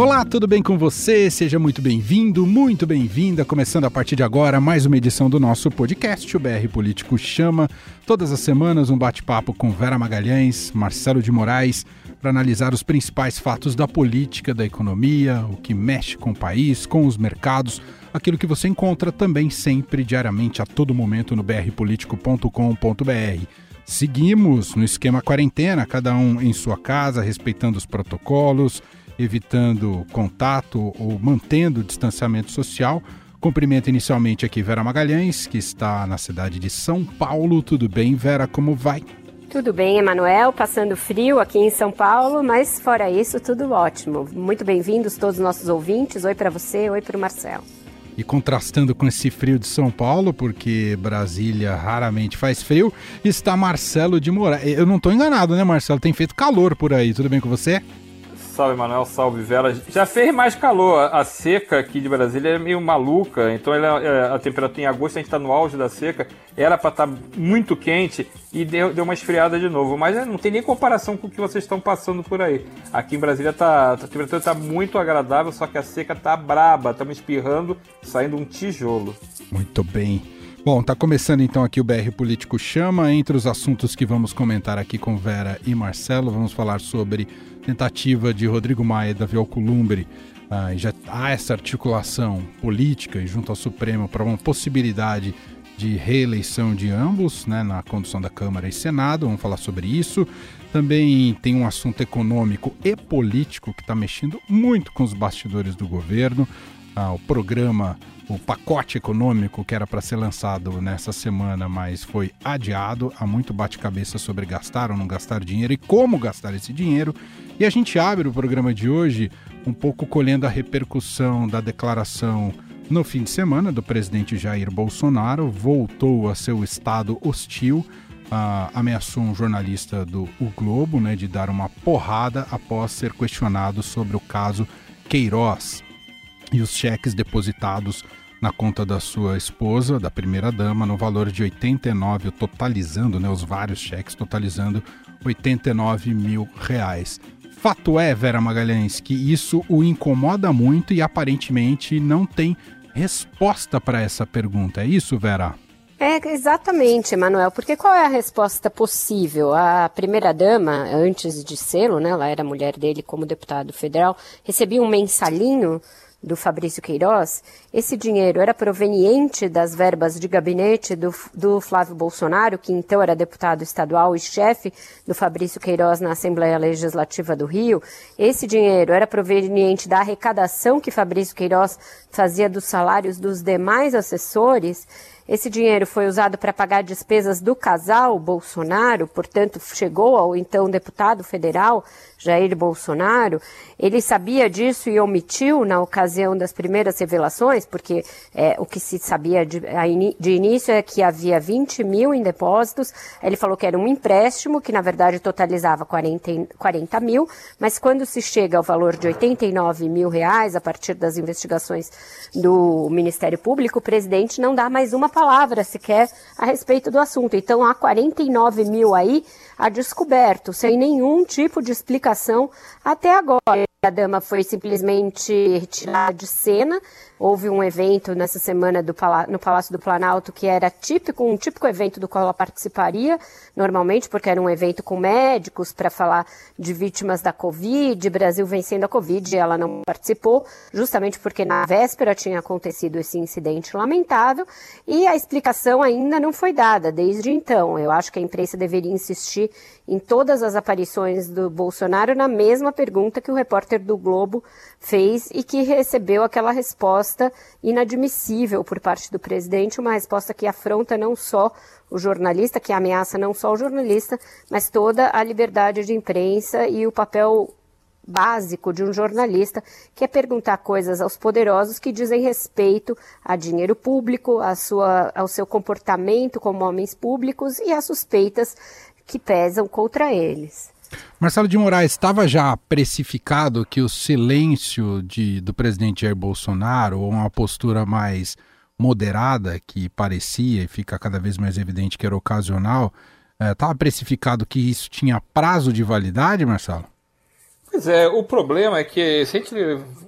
Olá, tudo bem com você? Seja muito bem-vindo, muito bem-vinda. Começando a partir de agora mais uma edição do nosso podcast, o BR Político Chama. Todas as semanas um bate-papo com Vera Magalhães, Marcelo de Moraes, para analisar os principais fatos da política, da economia, o que mexe com o país, com os mercados, aquilo que você encontra também sempre, diariamente, a todo momento no brpolitico.com.br. Seguimos no esquema quarentena, cada um em sua casa, respeitando os protocolos evitando contato ou mantendo o distanciamento social. Cumprimento inicialmente aqui Vera Magalhães, que está na cidade de São Paulo. Tudo bem, Vera? Como vai? Tudo bem, Emanuel, passando frio aqui em São Paulo, mas fora isso, tudo ótimo. Muito bem-vindos todos os nossos ouvintes. Oi para você, oi para o Marcelo. E contrastando com esse frio de São Paulo, porque Brasília raramente faz frio, está Marcelo de Moraes. Eu não estou enganado, né, Marcelo? Tem feito calor por aí. Tudo bem com você? Salve, Manuel. Salve, Vera. Já fez mais calor. A seca aqui de Brasília é meio maluca. Então, ela, é, a temperatura em agosto, a gente está no auge da seca. Era para estar tá muito quente e deu, deu uma esfriada de novo. Mas é, não tem nem comparação com o que vocês estão passando por aí. Aqui em Brasília tá, a temperatura está muito agradável, só que a seca tá braba. Estamos espirrando, saindo um tijolo. Muito bem. Bom, tá começando então aqui o BR Político Chama. Entre os assuntos que vamos comentar aqui com Vera e Marcelo, vamos falar sobre tentativa de Rodrigo Maia e Davi Alcolumbre, ah, já há essa articulação política e junto ao Supremo para uma possibilidade de reeleição de ambos né, na condução da Câmara e Senado. Vamos falar sobre isso. Também tem um assunto econômico e político que está mexendo muito com os bastidores do governo. Ah, o programa, o pacote econômico que era para ser lançado nessa semana, mas foi adiado. Há muito bate-cabeça sobre gastar ou não gastar dinheiro e como gastar esse dinheiro. E a gente abre o programa de hoje um pouco colhendo a repercussão da declaração no fim de semana do presidente Jair Bolsonaro, voltou a seu estado hostil, uh, ameaçou um jornalista do o Globo né, de dar uma porrada após ser questionado sobre o caso Queiroz e os cheques depositados na conta da sua esposa, da primeira-dama, no valor de 89, totalizando né, os vários cheques, totalizando 89 mil reais. Fato é, Vera Magalhães, que isso o incomoda muito e aparentemente não tem resposta para essa pergunta. É isso, Vera? É, exatamente, Emanuel, porque qual é a resposta possível? A primeira-dama, antes de sê-lo, né, ela era mulher dele como deputado federal, recebia um mensalinho do Fabrício Queiroz, esse dinheiro era proveniente das verbas de gabinete do, do Flávio Bolsonaro, que então era deputado estadual e chefe do Fabrício Queiroz na Assembleia Legislativa do Rio. Esse dinheiro era proveniente da arrecadação que Fabrício Queiroz fazia dos salários dos demais assessores. Esse dinheiro foi usado para pagar despesas do casal Bolsonaro, portanto, chegou ao então deputado federal Jair Bolsonaro. Ele sabia disso e omitiu na ocasião das primeiras revelações, porque é, o que se sabia de, de início é que havia 20 mil em depósitos. Ele falou que era um empréstimo, que na verdade totalizava 40, 40 mil, mas quando se chega ao valor de 89 mil reais, a partir das investigações do Ministério Público, o presidente não dá mais uma palavra palavra sequer a respeito do assunto. Então há 49 mil aí a descoberto, sem nenhum tipo de explicação até agora. A dama foi simplesmente retirada de cena Houve um evento nessa semana no Palácio do Planalto que era típico, um típico evento do qual ela participaria, normalmente, porque era um evento com médicos para falar de vítimas da Covid, Brasil vencendo a Covid, e ela não participou, justamente porque na véspera tinha acontecido esse incidente lamentável, e a explicação ainda não foi dada desde então. Eu acho que a imprensa deveria insistir em todas as aparições do Bolsonaro na mesma pergunta que o repórter do Globo fez e que recebeu aquela resposta inadmissível por parte do presidente, uma resposta que afronta não só o jornalista, que ameaça não só o jornalista, mas toda a liberdade de imprensa e o papel básico de um jornalista, que é perguntar coisas aos poderosos que dizem respeito a dinheiro público, a sua, ao seu comportamento como homens públicos e às suspeitas que pesam contra eles. Marcelo de Moraes, estava já precificado que o silêncio de, do presidente Jair Bolsonaro, ou uma postura mais moderada, que parecia e fica cada vez mais evidente que era ocasional, estava eh, precificado que isso tinha prazo de validade, Marcelo? Pois é, o problema é que, se a gente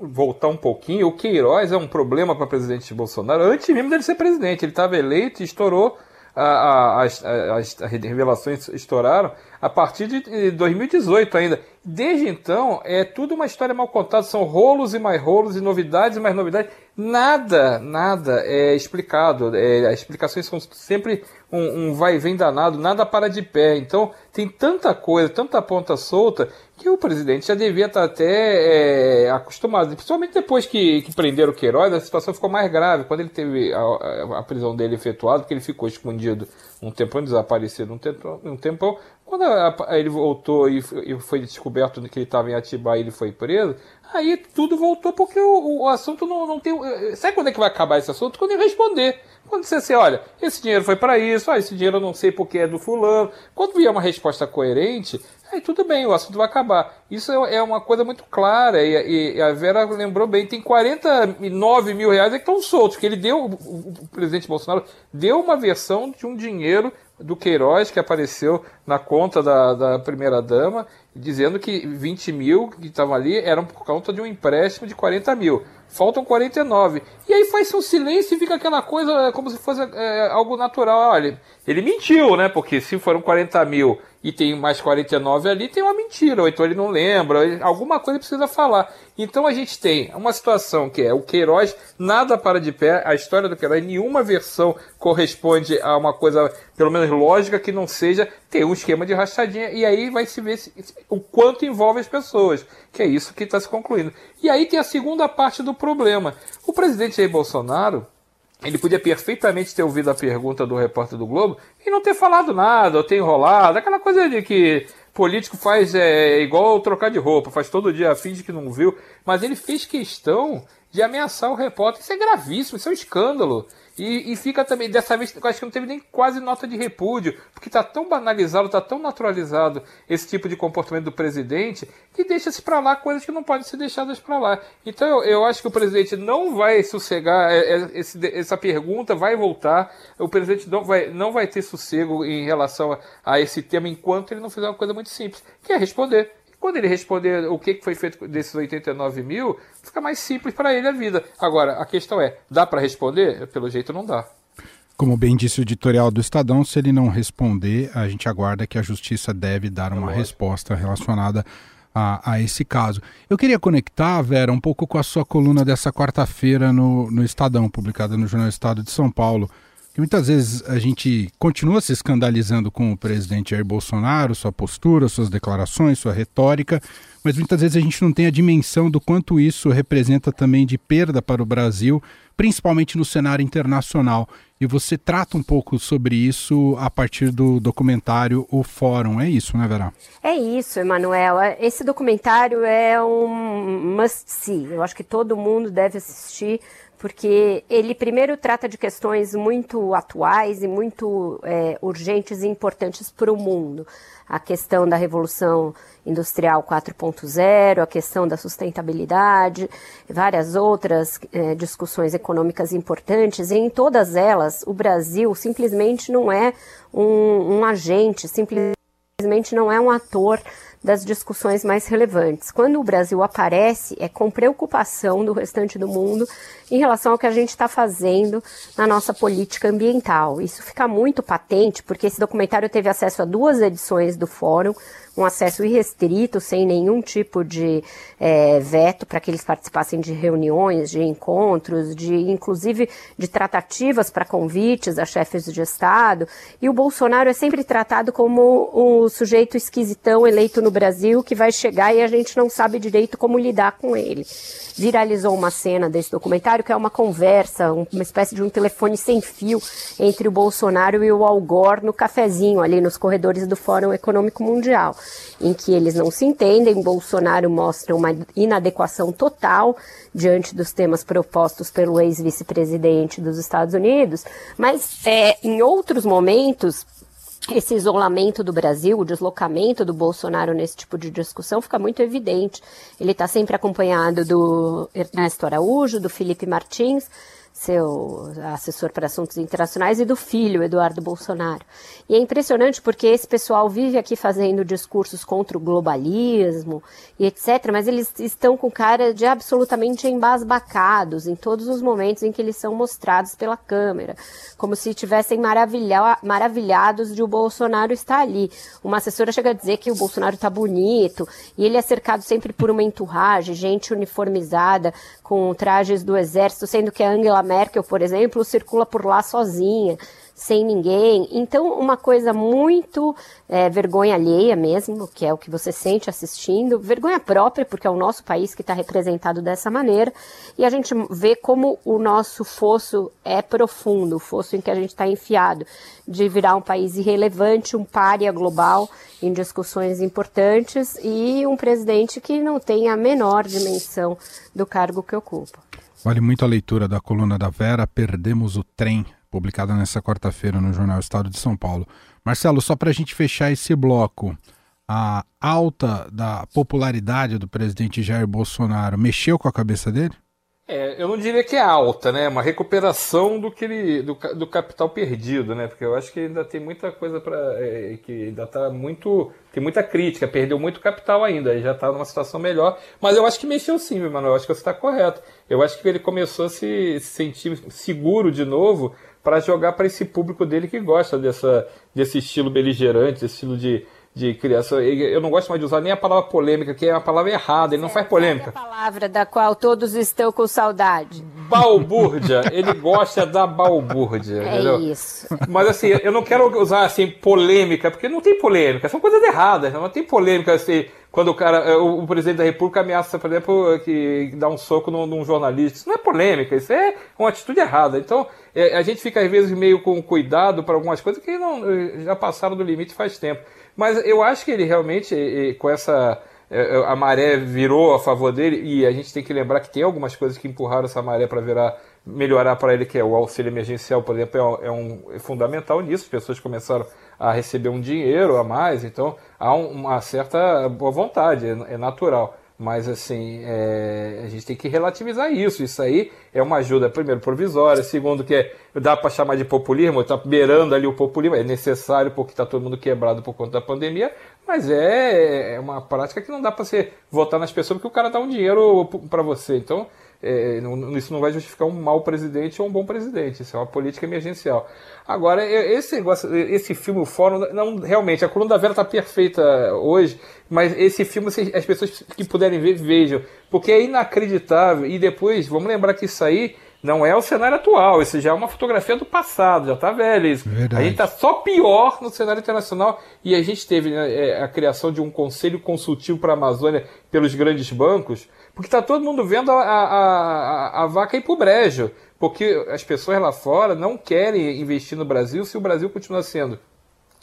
voltar um pouquinho, o Queiroz é um problema para o presidente Bolsonaro antes mesmo dele ser presidente. Ele estava eleito e estourou, as, as, as revelações estouraram a partir de 2018 ainda. Desde então, é tudo uma história mal contada, são rolos e mais rolos, e novidades e mais novidades. Nada, nada é explicado. É, as explicações são sempre um, um vai e vem danado, nada para de pé. Então, tem tanta coisa, tanta ponta solta, que o presidente já devia estar até é, acostumado. Principalmente depois que, que prenderam o Queiroz, a situação ficou mais grave. Quando ele teve a, a, a prisão dele efetuada, porque ele ficou escondido um tempão, desaparecido um tempão, um tempão quando ele voltou e foi descoberto que ele estava em Atibaia e ele foi preso, aí tudo voltou porque o, o assunto não, não tem. Eh, sabe quando é que vai acabar esse assunto? Quando ele responder. Quando você assim, olha, esse dinheiro foi para isso, ah, esse dinheiro eu não sei porque é do fulano. Quando vier uma resposta coerente, aí tudo bem, o assunto vai acabar. Isso é, é uma coisa muito clara e, e, a Vera lembrou bem, tem 49 mil reais que estão soltos, que ele deu, o, o presidente Bolsonaro deu uma versão de um dinheiro do Queiroz, que apareceu na conta da, da primeira-dama, dizendo que 20 mil que estavam ali eram por conta de um empréstimo de 40 mil. Faltam 49. E aí faz seu silêncio e fica aquela coisa é, como se fosse é, algo natural. Olha, ele mentiu, né? Porque se foram 40 mil e tem mais 49 ali, tem uma mentira, ou então ele não lembra, alguma coisa precisa falar. Então a gente tem uma situação que é o Queiroz nada para de pé, a história do Queiroz, nenhuma versão corresponde a uma coisa, pelo menos lógica, que não seja ter um esquema de rachadinha, e aí vai se ver o quanto envolve as pessoas, que é isso que está se concluindo. E aí tem a segunda parte do problema. O presidente Jair Bolsonaro, ele podia perfeitamente ter ouvido a pergunta do repórter do Globo e não ter falado nada, ou ter enrolado, aquela coisa de que político faz é, igual trocar de roupa, faz todo dia, finge que não viu, mas ele fez questão de ameaçar o repórter. Isso é gravíssimo, isso é um escândalo. E, e, fica também, dessa vez, acho que não teve nem quase nota de repúdio, porque está tão banalizado, está tão naturalizado esse tipo de comportamento do presidente, que deixa-se para lá coisas que não podem ser deixadas para lá. Então eu, eu, acho que o presidente não vai sossegar, é, é, esse, essa pergunta vai voltar, o presidente não vai, não vai ter sossego em relação a, a esse tema enquanto ele não fizer uma coisa muito simples, que é responder. Quando ele responder o que foi feito desses 89 mil, fica mais simples para ele a vida. Agora, a questão é, dá para responder? Pelo jeito não dá. Como bem disse o editorial do Estadão, se ele não responder, a gente aguarda que a justiça deve dar uma resposta relacionada a, a, esse caso. Eu queria conectar, Vera, um pouco com a sua coluna dessa quarta-feira no, no Estadão, publicada no Jornal Estado de São Paulo que muitas vezes a gente continua se escandalizando com o presidente Jair Bolsonaro, sua postura, suas declarações, sua retórica, mas muitas vezes a gente não tem a dimensão do quanto isso representa também de perda para o Brasil, principalmente no cenário internacional. E você trata um pouco sobre isso a partir do documentário O Fórum. É isso, né, Vera? É isso, Emanuel. Esse documentário é um must-see. Eu acho que todo mundo deve assistir porque ele primeiro trata de questões muito atuais e muito é, urgentes e importantes para o mundo. A questão da Revolução Industrial 4.0, a questão da sustentabilidade, várias outras é, discussões econômicas importantes, e em todas elas o Brasil simplesmente não é um, um agente, simplesmente não é um ator das discussões mais relevantes. Quando o Brasil aparece, é com preocupação do restante do mundo em relação ao que a gente está fazendo na nossa política ambiental. Isso fica muito patente, porque esse documentário teve acesso a duas edições do Fórum, um acesso irrestrito, sem nenhum tipo de é, veto para que eles participassem de reuniões, de encontros, de inclusive de tratativas para convites a chefes de Estado. E o Bolsonaro é sempre tratado como o sujeito esquisitão eleito no Brasil que vai chegar e a gente não sabe direito como lidar com ele. Viralizou uma cena desse documentário que é uma conversa, uma espécie de um telefone sem fio entre o Bolsonaro e o Al Gore no cafezinho ali nos corredores do Fórum Econômico Mundial em que eles não se entendem. Bolsonaro mostra uma inadequação total diante dos temas propostos pelo ex-vice-presidente dos Estados Unidos, mas é, em outros momentos esse isolamento do Brasil, o deslocamento do Bolsonaro nesse tipo de discussão fica muito evidente. Ele está sempre acompanhado do Ernesto Araújo, do Felipe Martins, seu assessor para assuntos internacionais, e do filho, Eduardo Bolsonaro. E é impressionante porque esse pessoal vive aqui fazendo discursos contra o globalismo e etc., mas eles estão com cara de absolutamente embasbacados em todos os momentos em que eles são mostrados pela câmera, como se estivessem maravilha maravilhados de o Bolsonaro estar ali. Uma assessora chega a dizer que o Bolsonaro está bonito, e ele é cercado sempre por uma enturragem, gente uniformizada, com trajes do exército, sendo que a Angela Merkel, por exemplo, circula por lá sozinha, sem ninguém. Então, uma coisa muito é, vergonha alheia mesmo, que é o que você sente assistindo, vergonha própria, porque é o nosso país que está representado dessa maneira, e a gente vê como o nosso fosso é profundo, o fosso em que a gente está enfiado, de virar um país irrelevante, um párea global em discussões importantes e um presidente que não tem a menor dimensão do cargo que ocupa. Vale muito a leitura da coluna da Vera, Perdemos o Trem, publicada nesta quarta-feira no jornal Estado de São Paulo. Marcelo, só para a gente fechar esse bloco, a alta da popularidade do presidente Jair Bolsonaro mexeu com a cabeça dele? É, eu não diria que é alta, né? Uma recuperação do que ele, do, do capital perdido, né? Porque eu acho que ainda tem muita coisa para é, que ainda está muito tem muita crítica, perdeu muito capital ainda, já está numa situação melhor. Mas eu acho que mexeu sim, Manuel. Eu acho que você está correto. Eu acho que ele começou a se sentir seguro de novo para jogar para esse público dele que gosta dessa, desse estilo beligerante, esse estilo de de criação. Eu não gosto mais de usar nem a palavra polêmica, que é uma palavra errada, ele não faz polêmica. É a palavra da qual todos estão com saudade. Balbúrdia, ele gosta da balbúrdia. É entendeu? isso. Mas assim, eu não quero usar assim polêmica, porque não tem polêmica, são coisas erradas, não tem polêmica assim. Quando o cara, eh, o, presidente da República ameaça, por exemplo, que, que dá um soco num, num, jornalista. Isso não é polêmica, isso é uma atitude errada. Então, é, a gente fica às vezes meio com cuidado para algumas coisas que não, eh, já passaram do limite faz tempo. Mas eu acho que ele realmente, com essa. É, é, a maré virou a favor dele e a gente tem que lembrar que tem algumas coisas que empurraram essa maré para virar melhorar para ele, que é o auxílio emergencial, por exemplo, é, um, é fundamental nisso. As pessoas começaram a receber um dinheiro a mais, então há uma certa boa vontade, é, é natural. Mas, assim, é, a gente tem que relativizar isso. Isso aí é uma ajuda, primeiro, provisória. Segundo, que é, dá para chamar de populismo, está beirando ali o populismo. É necessário porque está todo mundo quebrado por conta da pandemia. Mas é, é uma prática que não dá para você votar nas pessoas porque o cara dá um dinheiro para você. Então, é, não, isso não vai justificar um mau presidente ou um bom presidente. Isso é uma política emergencial. Agora, esse negócio, esse filme, o Fórum, não, realmente, a coluna da Vera está perfeita hoje, mas esse filme, as pessoas que puderem ver, vejam. Porque é inacreditável. E depois, vamos lembrar que isso aí não é o cenário atual, isso já é uma fotografia do passado, já está velho isso. Verdade. A gente está só pior no cenário internacional e a gente teve né, é, a criação de um conselho consultivo para a Amazônia pelos grandes bancos porque está todo mundo vendo a, a, a, vaca ir para o brejo. Porque as pessoas lá fora não querem investir no Brasil se o Brasil continua sendo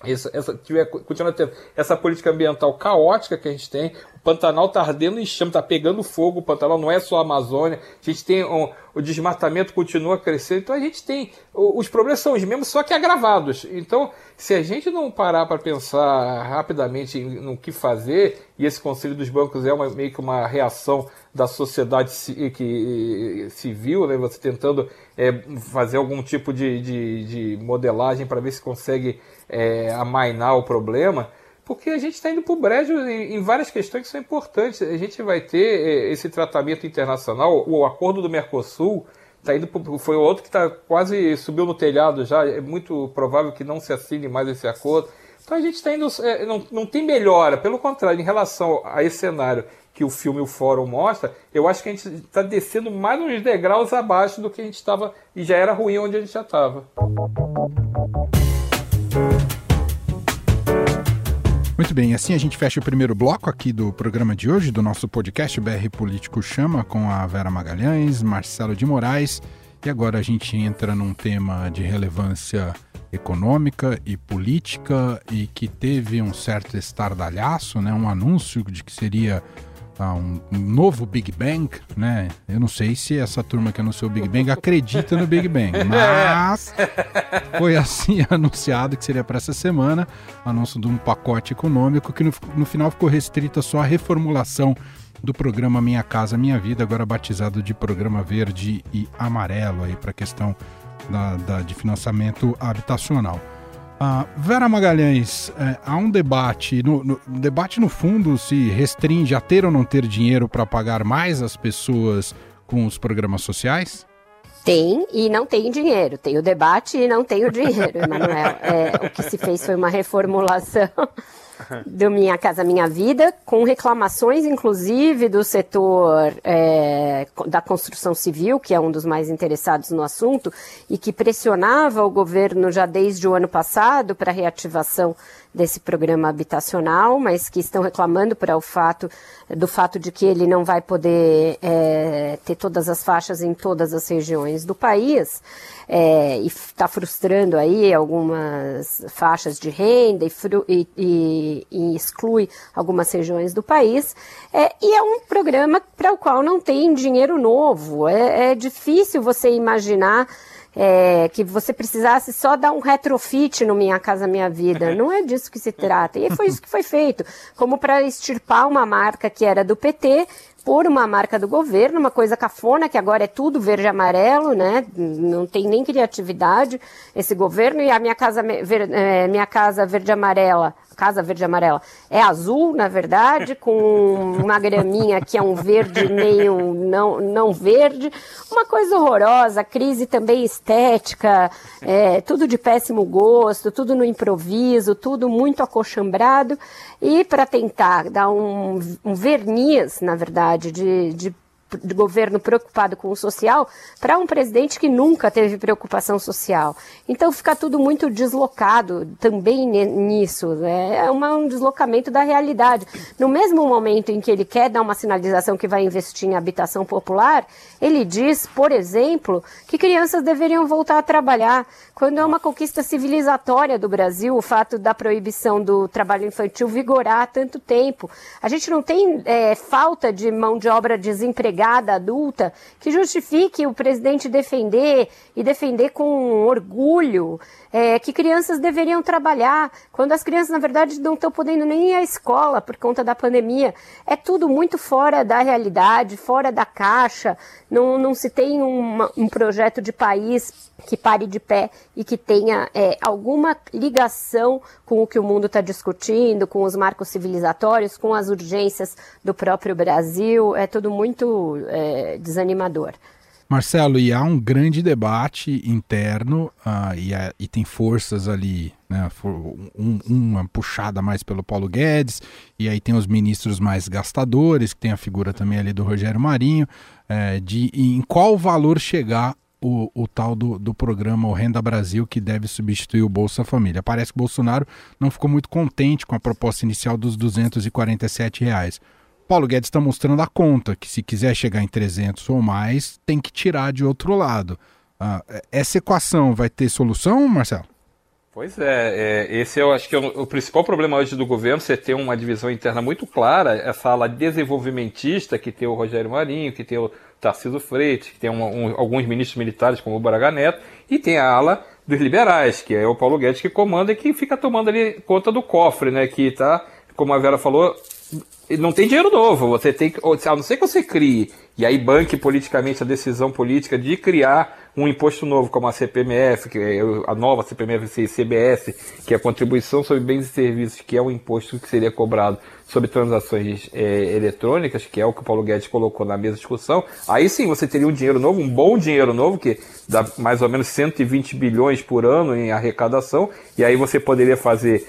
essa, essa, tiver, continua tendo essa política ambiental caótica que a gente tem. O Pantanal está ardendo em chama, está pegando fogo. O Pantanal não é só a Amazônia. A gente tem um, o desmatamento continua crescendo. Então a gente tem os problemas são os mesmos, só que agravados. Então, se a gente não parar para pensar rapidamente no que fazer, e esse Conselho dos Bancos é uma, meio que uma reação da sociedade civil, né? você tentando é, fazer algum tipo de, de, de modelagem para ver se consegue é, amainar o problema, porque a gente está indo para o brejo em, em, várias questões que são importantes. A gente vai ter é, esse tratamento internacional, o acordo do Mercosul tá indo pro, foi outro que está quase subiu no telhado já. É muito provável que não se assine mais esse acordo. Então a gente está indo. É, não, não tem melhora, pelo contrário, em relação a esse cenário que o filme O Fórum mostra, eu acho que a gente está descendo mais uns degraus abaixo do que a gente estava e já era ruim onde a gente já estava. Muito bem, assim a gente fecha o primeiro bloco aqui do programa de hoje, do nosso podcast BR Político Chama, com a Vera Magalhães, Marcelo de Moraes. E agora a gente entra num tema de relevância econômica e política e que teve um certo estardalhaço, né? um anúncio de que seria a um, novo Big Bang, né? Eu não sei se essa turma que anunciou o Big Bang acredita no Big Bang, mas foi assim anunciado que seria para essa semana, anúncio de um pacote econômico que no, no final ficou restrito só à reformulação do programa Minha Casa Minha Vida, agora batizado de Programa Verde e Amarelo, aí para a questão da, da, de financiamento habitacional. Uh, Vera Magalhães, é, há um debate, no, no, debate no fundo se restringe a ter ou não ter dinheiro para pagar mais as pessoas com os programas sociais? Tem e não tem dinheiro. Tem o debate e não tem o dinheiro, Emanuel. É, o que se fez foi uma reformulação do Minha Casa Minha Vida, com reclamações, inclusive, do setor é, da construção civil, que é um dos mais interessados no assunto, e que pressionava o governo já desde o ano passado para a reativação desse programa habitacional, mas que estão reclamando por o fato, do fato de que ele não vai poder é, ter todas as faixas em todas as regiões do país é, e está frustrando aí algumas faixas de renda e, e, e, e exclui algumas regiões do país. É, e é um programa para o qual não tem dinheiro novo. É, é difícil você imaginar é, que você precisasse só dar um retrofit no Minha Casa Minha Vida. Não é disso que se trata. E foi isso que foi feito. Como para extirpar uma marca que era do PT por uma marca do governo, uma coisa cafona, que agora é tudo verde e amarelo, né? Não tem nem criatividade esse governo. E a minha casa, ver, é, minha casa verde e amarela Casa Verde e Amarela é azul, na verdade, com uma graminha que é um verde meio não, não verde. Uma coisa horrorosa, crise também estética, é, tudo de péssimo gosto, tudo no improviso, tudo muito acochambrado. E para tentar dar um, um verniz, na verdade, de, de de governo preocupado com o social para um presidente que nunca teve preocupação social. Então fica tudo muito deslocado também nisso. Né? É um deslocamento da realidade. No mesmo momento em que ele quer dar uma sinalização que vai investir em habitação popular, ele diz, por exemplo, que crianças deveriam voltar a trabalhar, quando é uma conquista civilizatória do Brasil o fato da proibição do trabalho infantil vigorar há tanto tempo. A gente não tem é, falta de mão de obra desempregada empregada adulta que justifique o presidente defender e defender com orgulho é, que crianças deveriam trabalhar, quando as crianças, na verdade, não estão podendo nem ir à escola por conta da pandemia. É tudo muito fora da realidade, fora da caixa, não, não se tem uma, um projeto de país que pare de pé e que tenha é, alguma ligação com o que o mundo está discutindo, com os marcos civilizatórios, com as urgências do próprio Brasil. É tudo muito é, desanimador. Marcelo, e há um grande debate interno uh, e, é, e, tem forças ali, né, um, uma puxada mais pelo Paulo Guedes, e aí tem os ministros mais gastadores, que tem a figura também ali do Rogério Marinho, é, de em qual valor chegar o, o tal do, do programa O Renda Brasil, que deve substituir o Bolsa Família. Parece que o Bolsonaro não ficou muito contente com a proposta inicial dos 247 reais. Paulo Guedes está mostrando a conta, que se quiser chegar em 300 ou mais, tem que tirar de outro lado. Ah, essa equação vai ter solução, Marcelo? Pois é, é, esse eu acho que é o, o, principal problema hoje do governo, você ter uma divisão interna muito clara, essa ala desenvolvimentista que tem o Rogério Marinho, que tem o Tarcísio Freitas, que tem um, um, alguns ministros militares como o Braga Neto, e tem a ala dos liberais, que é o Paulo Guedes que comanda e que fica tomando ali conta do cofre, né, que está, como a Vera falou, não tem dinheiro novo. Você tem que, a não ser que você crie e aí banque politicamente a decisão política de criar um imposto novo, como a CPMF, que é a nova CPMF CBS, que é a contribuição sobre bens e serviços, que é um imposto que seria cobrado sobre transações é, eletrônicas, que é o que o Paulo Guedes colocou na mesa de discussão, aí sim você teria um dinheiro novo, um bom dinheiro novo, que dá mais ou menos 120 bilhões por ano em arrecadação, e aí você poderia fazer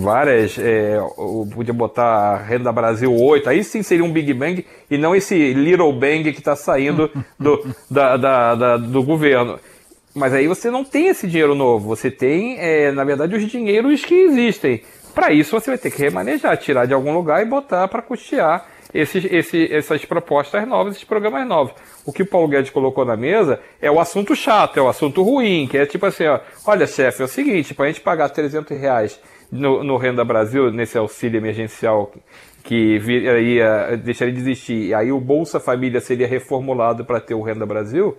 várias, é, podia botar a Renda Brasil 8, aí sim seria um Big Bang, e não esse Little Bang que está saindo do, da, da, da, do governo. Mas aí você não tem esse dinheiro novo, você tem, é, na verdade, os dinheiros que existem. Para isso você vai ter que remanejar, tirar de algum lugar e botar para custear esses, esses, essas propostas novas, esses programas novos. O que o Paulo Guedes colocou na mesa é o assunto chato, é o assunto ruim, que é tipo assim, ó, olha chefe, é o seguinte, para a gente pagar 300 reais no, no Renda Brasil, nesse auxílio emergencial que ia, deixaria de existir, e aí o Bolsa Família seria reformulado para ter o Renda Brasil,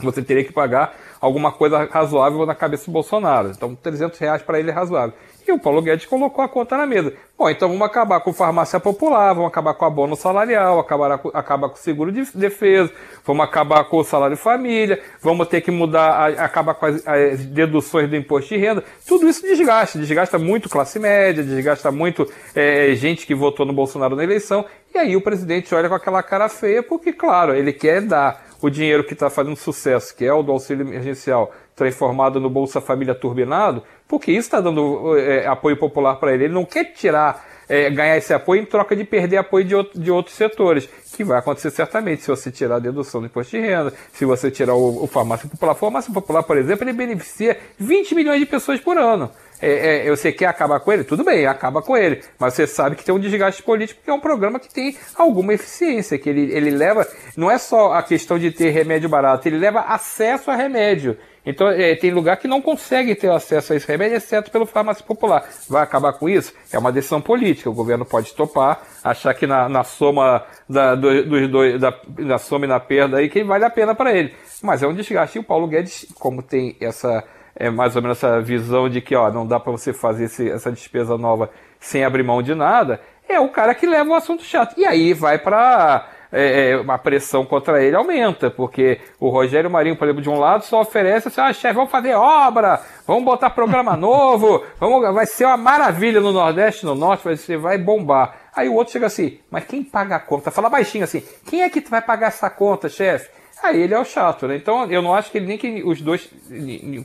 você teria que pagar alguma coisa razoável na cabeça do Bolsonaro. Então, 300 reais para ele é razoável. E o Paulo Guedes colocou a conta na mesa. Bom, então vamos acabar com farmácia popular, vamos acabar com a bônus salarial, acabar, acabar com seguro de defesa, vamos acabar com o salário família, vamos ter que mudar, acabar com as, as, deduções do imposto de renda. Tudo isso desgasta, desgasta muito classe média, desgasta muito é, gente que votou no Bolsonaro na eleição. E aí o presidente olha com aquela cara feia, porque, claro, ele quer dar o dinheiro que está fazendo sucesso, que é o do auxílio emergencial, transformado no Bolsa Família turbinado, porque isso está dando é, apoio popular para ele. Ele não quer tirar, é, ganhar esse apoio em troca de perder apoio de, outro, de outros setores, que vai acontecer certamente se você tirar a dedução do imposto de renda, se você tirar o, o farmácia popular. A farmácia popular, por exemplo, ele beneficia 20 milhões de pessoas por ano é, é, você quer acabar com ele? Tudo bem, acaba com ele. Mas você sabe que tem um desgaste político, porque é um programa que tem alguma eficiência, que ele, ele leva, não é só a questão de ter remédio barato, ele leva acesso a remédio. Então, é, tem lugar que não consegue ter acesso a esse remédio, exceto pelo farmácia popular. Vai acabar com isso? É uma decisão política. O governo pode topar, achar que na, na soma da, dos dois, da, na soma e na perda aí, que vale a pena para ele. Mas é um desgaste. E o Paulo Guedes, como tem essa é mais ou menos essa visão de que ó, não dá para você fazer esse, essa despesa nova sem abrir mão de nada, é o cara que leva o assunto chato. E aí vai para é, é, a pressão contra ele aumenta, porque o Rogério Marinho, por exemplo, de um lado só oferece assim, ah, chefe, vamos fazer obra, vamos botar programa novo, vamos, vai ser uma maravilha no Nordeste, no Norte, vai, ser, vai bombar. Aí o outro chega assim, mas quem paga a conta? Fala baixinho assim, quem é que vai pagar essa conta, chefe? Aí ele é o chato, né? Então eu não acho que ele nem que os dois,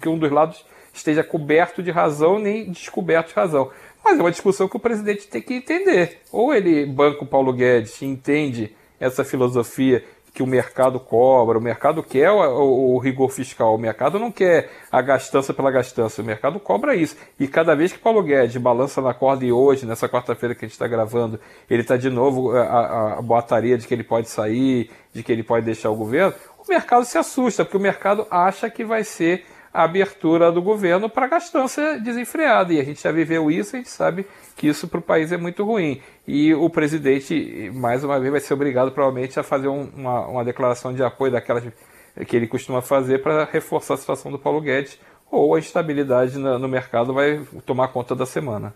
que um dos lados esteja coberto de razão nem descoberto de razão. Mas é uma discussão que o presidente tem que entender. Ou ele banca o Paulo Guedes entende essa filosofia que o mercado cobra, o mercado quer o, o, rigor fiscal, o mercado não quer a gastança pela gastança, o mercado cobra isso. E cada vez que Paulo Guedes balança na corda e hoje, nessa quarta-feira que a gente está gravando, ele está de novo a, a, a boataria de que ele pode sair, de que ele pode deixar o governo, o mercado se assusta, porque o mercado acha que vai ser a abertura do governo para gastança desenfreada. E a gente já viveu isso, a gente sabe que isso para o país é muito ruim. E o presidente, mais uma vez, vai ser obrigado provavelmente a fazer um, uma, uma declaração de apoio daquelas que ele costuma fazer para reforçar a situação do Paulo Guedes, ou a instabilidade no mercado vai tomar conta da semana.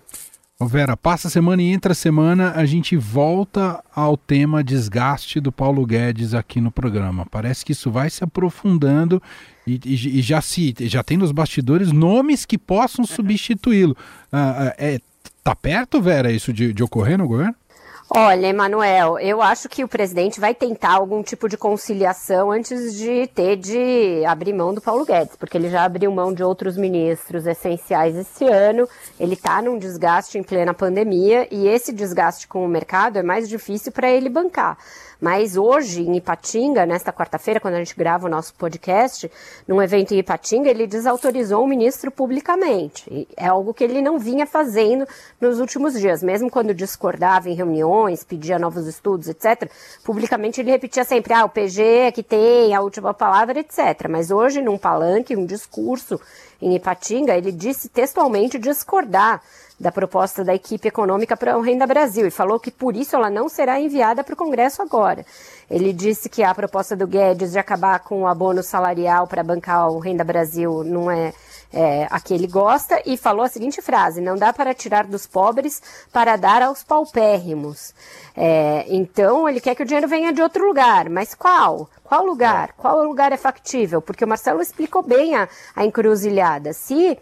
Vera, passa a semana e entra a semana, a gente volta ao tema desgaste do Paulo Guedes aqui no programa. Parece que isso vai se aprofundando e, e, e já se já tem nos bastidores nomes que possam substituí-lo. Ah, ah, é, tá perto, Vera, isso de, de ocorrer no governo? Olha, Emanuel, eu acho que o presidente vai tentar algum tipo de conciliação antes de ter de abrir mão do Paulo Guedes, porque ele já abriu mão de outros ministros essenciais esse ano. Ele está num desgaste em plena pandemia e esse desgaste com o mercado é mais difícil para ele bancar. Mas hoje, em Ipatinga, nesta quarta-feira, quando a gente grava o nosso podcast, num evento em Ipatinga, ele desautorizou o ministro publicamente. É algo que ele não vinha fazendo nos últimos dias. Mesmo quando discordava em reuniões, pedia novos estudos, etc., publicamente ele repetia sempre: ah, o PG é que tem a última palavra, etc. Mas hoje, num palanque, um discurso em Ipatinga, ele disse textualmente discordar da proposta da equipe econômica para o Renda Brasil e falou que por isso ela não será enviada para o Congresso agora. Ele disse que a proposta do Guedes de acabar com o abono salarial para bancar o Renda Brasil não é, é, a que ele gosta e falou a seguinte frase: não dá para tirar dos pobres para dar aos paupérrimos. É, então ele quer que o dinheiro venha de outro lugar, mas qual? Qual lugar? Qual lugar é factível? Porque o Marcelo explicou bem a, a encruzilhada. Se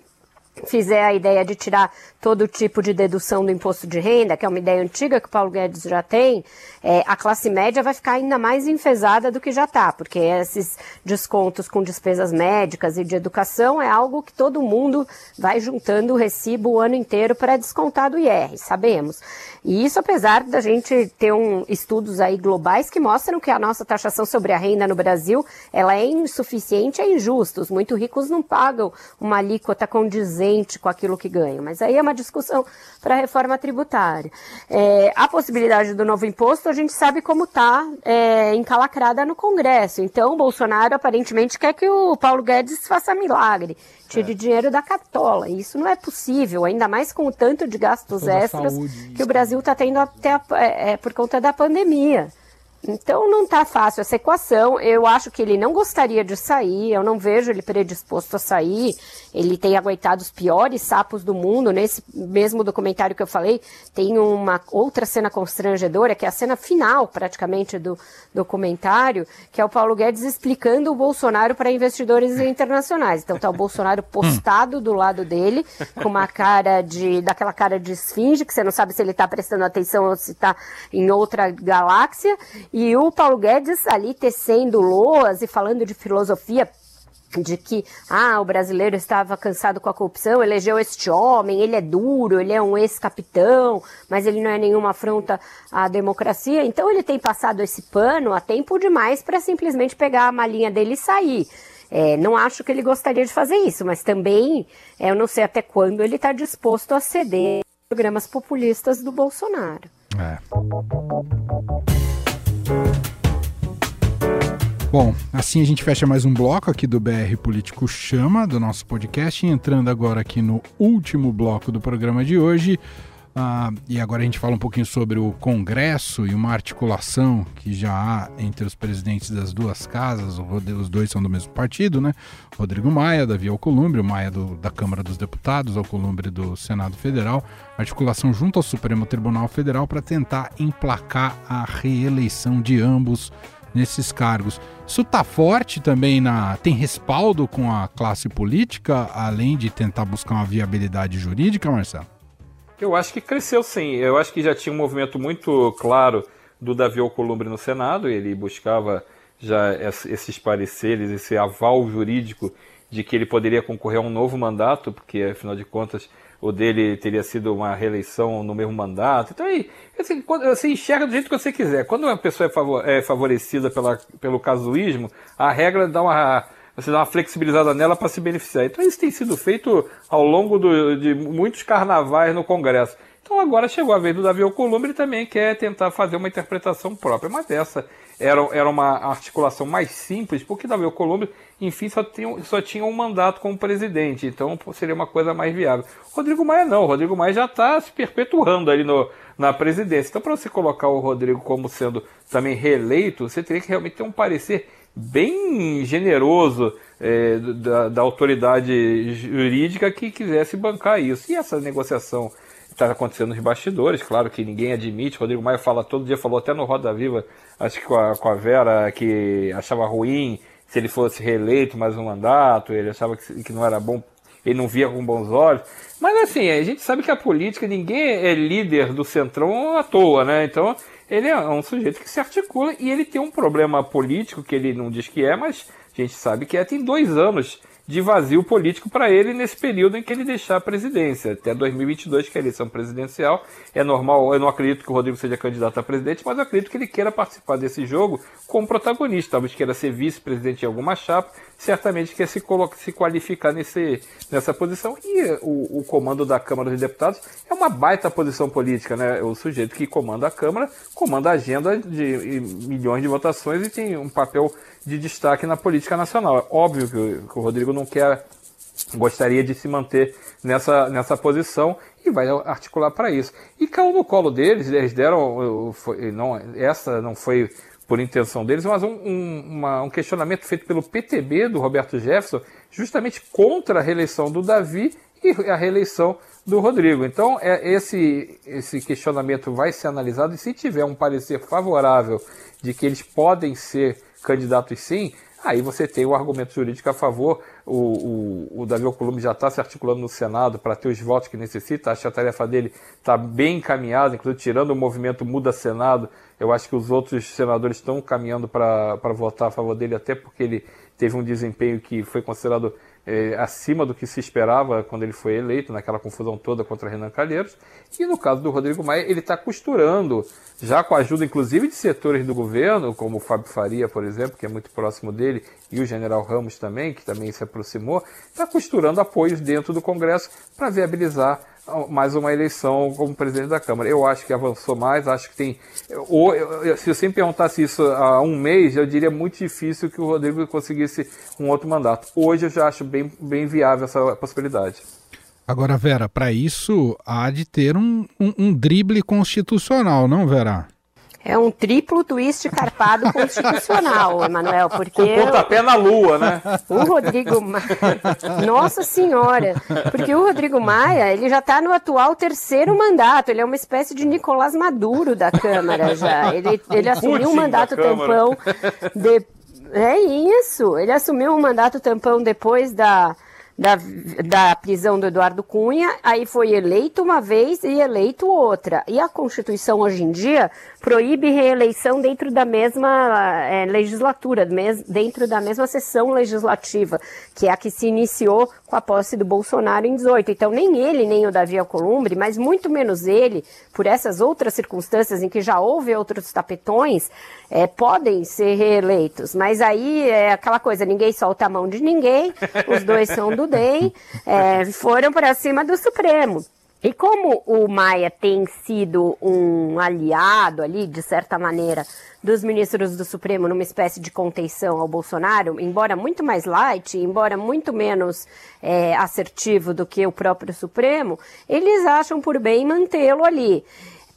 fizer a ideia de tirar todo tipo de dedução do imposto de renda, que é uma ideia antiga que o Paulo Guedes já tem, é, a classe média vai ficar ainda mais enfesada do que já está, porque esses descontos com despesas médicas e de educação é algo que todo mundo vai juntando o recibo o ano inteiro para descontar do IR, sabemos. E isso apesar da gente ter um, estudos aí globais que mostram que a nossa taxação sobre a renda no Brasil ela é insuficiente e injusta. Os muito ricos não pagam uma alíquota condizente com aquilo que ganham. Mas aí é uma discussão para a reforma tributária. É, a possibilidade do novo imposto a gente sabe como está é, encalacrada no Congresso. Então, o Bolsonaro aparentemente quer que o Paulo Guedes faça milagre, tire dinheiro da cartola. E isso não é possível, ainda mais com o tanto de gastos Toda extras saúde, que o Brasil está tendo até a, é, é, por conta da pandemia. Então não está fácil essa equação. Eu acho que ele não gostaria de sair, eu não vejo ele predisposto a sair. Ele tem aguentado os piores sapos do mundo. Nesse mesmo documentário que eu falei, tem uma outra cena constrangedora, que é a cena final, praticamente, do documentário, que é o Paulo Guedes explicando o Bolsonaro para investidores internacionais. Então tá o Bolsonaro postado do lado dele, com uma cara de. daquela cara de esfinge, que você não sabe se ele está prestando atenção ou se está em outra galáxia. E o Paulo Guedes ali tecendo loas e falando de filosofia de que ah, o brasileiro estava cansado com a corrupção, elegeu este homem, ele é duro, ele é um ex-capitão, mas ele não é nenhuma afronta à democracia. Então ele tem passado esse pano há tempo demais para simplesmente pegar a malinha dele e sair. É, não acho que ele gostaria de fazer isso, mas também é, eu não sei até quando ele está disposto a ceder programas populistas do Bolsonaro. É. Bom, assim a gente fecha mais um bloco aqui do BR Político Chama, do nosso podcast, entrando agora aqui no último bloco do programa de hoje. Uh, e agora a gente fala um pouquinho sobre o Congresso e uma articulação que já há entre os presidentes das duas casas, os dois são do mesmo partido, né? Rodrigo Maia, Davi Alcolumbre, o Maia do, da Câmara dos Deputados, Alcolumbre do Senado Federal, articulação junto ao Supremo Tribunal Federal para tentar emplacar a reeleição de ambos nesses cargos. Isso está forte também na. tem respaldo com a classe política, além de tentar buscar uma viabilidade jurídica, Marcelo? Eu acho que cresceu sim. Eu acho que já tinha um movimento muito claro do Davi Alcolumbre no Senado, ele buscava já esses pareceres, esse aval jurídico de que ele poderia concorrer a um novo mandato, porque afinal de contas o dele teria sido uma reeleição no mesmo mandato. Então aí, assim, você enxerga do jeito que você quiser. Quando uma pessoa é favorecida pela, pelo casuísmo, a regra dá uma você dá uma flexibilizada nela para se beneficiar. Então isso tem sido feito ao longo do, de muitos carnavais no Congresso. Então agora chegou a vez do Davi Alcolumbre, ele também quer tentar fazer uma interpretação própria. Mas essa era, era uma articulação mais simples, porque Davi Alcolumbre, enfim, só tinha, só tinha um mandato como presidente. Então seria uma coisa mais viável. Rodrigo Maia não. Rodrigo Maia já está se perpetuando ali no, na presidência. Então para você colocar o Rodrigo como sendo também reeleito, você teria que realmente ter um parecer bem generoso é, da, da, autoridade jurídica que quisesse bancar isso. E essa negociação está acontecendo nos bastidores, claro que ninguém admite. Rodrigo Maia fala todo dia, falou até no Roda Viva, acho que com a, com a Vera, que achava ruim se ele fosse reeleito mais um mandato, ele achava que, que não era bom, ele não via com bons olhos. Mas assim, a gente sabe que a política, ninguém é líder do Centrão à toa, né? Então ele é um sujeito que se articula e ele tem um problema político que ele não diz que é, mas a gente sabe que é, tem dois anos de vazio político para ele nesse período em que ele deixar a presidência, até 2022, que é a eleição presidencial. É normal, eu não acredito que o Rodrigo seja candidato a presidente, mas eu acredito que ele queira participar desse jogo como protagonista. Talvez queira ser vice-presidente em alguma chapa, certamente quer se, se qualificar nesse, nessa posição. E o, o, comando da Câmara dos Deputados é uma baita posição política, né? O sujeito que comanda a Câmara comanda a agenda de milhões de votações e tem um papel de destaque na política nacional. É óbvio que, o Rodrigo não quer, gostaria de se manter nessa, nessa posição e vai articular para isso. E caiu no colo deles, eles deram, foi, não, essa não foi por intenção deles, mas um, um, uma, um, questionamento feito pelo PTB do Roberto Jefferson, justamente contra a reeleição do Davi e a reeleição do Rodrigo. Então, é, esse, esse questionamento vai ser analisado e se tiver um parecer favorável de que eles podem ser candidatos sim, aí você tem o argumento jurídico a favor. O, o, o Davi Alcolumbre já está se articulando no Senado para ter os votos que necessita. Acho que a tarefa dele está bem encaminhada, inclusive tirando o movimento Muda Senado. Eu acho que os outros senadores estão caminhando para votar a favor dele, até porque ele teve um desempenho que foi considerado é, acima do que se esperava quando ele foi eleito, naquela confusão toda contra Renan Calheiros. E no caso do Rodrigo Maia, ele está costurando, já com a ajuda inclusive de setores do governo, como o Fábio Faria, por exemplo, que é muito próximo dele, e o general Ramos também, que também se aproximou, está costurando apoios dentro do Congresso para viabilizar mais uma eleição como presidente da Câmara. Eu acho que avançou mais, acho que tem. Ou, se você me perguntasse isso há um mês, eu diria muito difícil que o Rodrigo conseguisse um outro mandato. Hoje eu já acho bem, bem viável essa possibilidade. Agora, Vera, para isso há de ter um, um, um drible constitucional, não, Vera? É um triplo twist carpado constitucional, Emanuel, porque... Com pontapé na lua, né? O Rodrigo Maia... Nossa Senhora! Porque o Rodrigo Maia, ele já está no atual terceiro mandato, ele é uma espécie de Nicolás Maduro da Câmara já. Ele, ele assumiu um mandato tampão... De... É isso, ele assumiu um mandato tampão depois da da, da prisão do Eduardo Cunha, aí foi eleito uma vez e eleito outra. E a Constituição hoje em dia proíbe reeleição dentro da mesma é, legislatura, mes, dentro da mesma sessão legislativa, que é a que se iniciou com a posse do Bolsonaro em 18. Então, nem ele, nem o Davi Alcolumbre, mas muito menos ele, por essas outras circunstâncias em que já houve outros tapetões, é, podem ser reeleitos. Mas aí é aquela coisa, ninguém solta a mão de ninguém, os dois são do DEM, é, foram para cima do Supremo. E como o Maia tem sido um aliado ali, de certa maneira, dos ministros do Supremo numa espécie de contenção ao Bolsonaro, embora muito mais light, embora muito menos é, assertivo do que o próprio Supremo, eles acham por bem mantê-lo ali.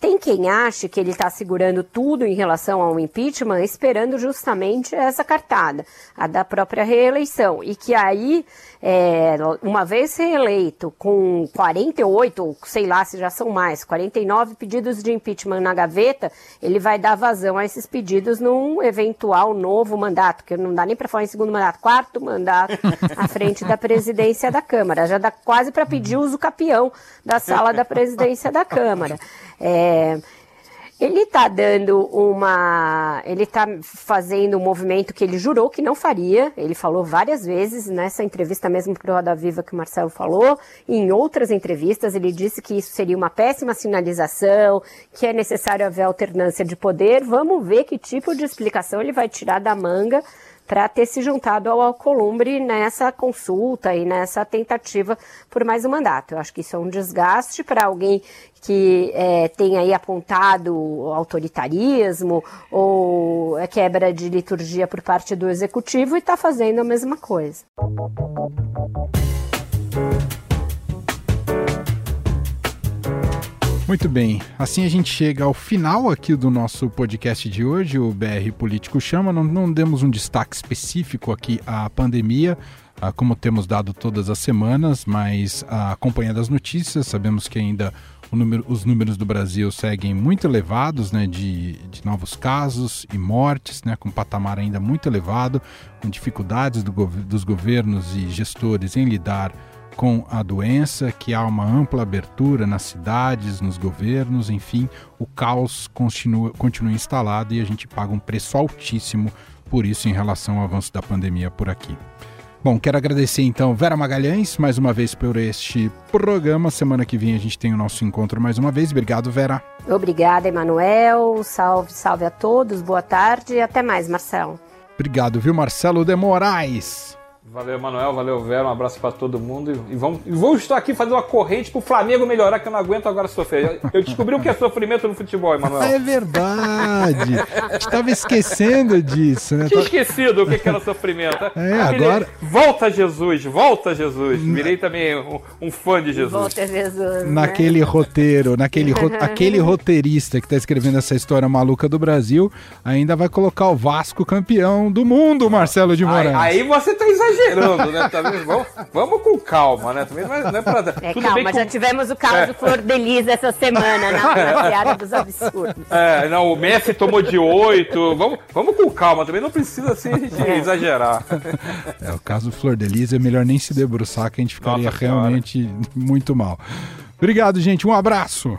Tem quem ache que ele está segurando tudo em relação ao impeachment, esperando justamente essa cartada, a da própria reeleição, e que aí é, uma vez reeleito com 48, sei lá se já são mais, 49 pedidos de impeachment na gaveta, ele vai dar vazão a esses pedidos num eventual novo mandato, que não dá nem para falar em segundo mandato, quarto mandato à frente da presidência da Câmara. Já dá quase para pedir uso capião da sala da presidência da Câmara. É, ele está dando uma. Ele está fazendo um movimento que ele jurou que não faria. Ele falou várias vezes nessa entrevista mesmo para o Roda Viva que o Marcelo falou, e em outras entrevistas ele disse que isso seria uma péssima sinalização, que é necessário haver alternância de poder. Vamos ver que tipo de explicação ele vai tirar da manga para ter se juntado ao Alcolumbre nessa consulta e nessa tentativa por mais um mandato. Eu acho que isso é um desgaste para alguém que é, tem aí apontado autoritarismo ou quebra de liturgia por parte do executivo e está fazendo a mesma coisa. Muito bem, assim a gente chega ao final aqui do nosso podcast de hoje, o BR Político Chama. Não, não demos um destaque específico aqui à pandemia, ah, como temos dado todas as semanas, mas ah, acompanhando as notícias, sabemos que ainda número, os números do Brasil seguem muito elevados né, de, de novos casos e mortes, né, com um patamar ainda muito elevado, com dificuldades do, dos governos e gestores em lidar com a doença, que há uma ampla abertura nas cidades, nos governos, enfim, o caos continua, continua instalado e a gente paga um preço altíssimo por isso em relação ao avanço da pandemia por aqui. Bom, quero agradecer então Vera Magalhães mais uma vez por este programa. Semana que vem a gente tem o nosso encontro mais uma vez. Obrigado, Vera. Obrigada, Emanuel. Salve, salve a todos. Boa tarde e até mais, Marcelo. Obrigado, viu, Marcelo de Moraes. Valeu, Manuel. Valeu, Vera. Um abraço para todo mundo. E vamos, e vamos estar aqui fazendo uma corrente pro Flamengo melhorar, que eu não aguento agora sofrer. Eu descobri o que é sofrimento no futebol, Manuel. É verdade. Estava esquecendo disso, né? Tinha esquecido o que era sofrimento. É, agora. Volta Jesus, volta Jesus. Virei também um, um fã de Jesus. Volta Jesus. Né? Naquele né? roteiro, naquele ro... aquele roteirista que está escrevendo essa história maluca do Brasil, ainda vai colocar o Vasco campeão do mundo, Marcelo de Moraes. Aí, aí você está exagerando exagerando, né? Também, vamos, vamos com calma, né? Também não é, não é pra... É, Tudo calma, já tivemos o caso é. do Flor Delis essa semana, na, na piada dos absurdos. É, não, o Messi tomou de oito. Vamos, vamos com calma, também não precisa assim a gente é. exagerar. É, o caso do Flor Delis é melhor nem se debruçar, que a gente ficaria Nossa, realmente muito mal. Obrigado, gente. Um abraço.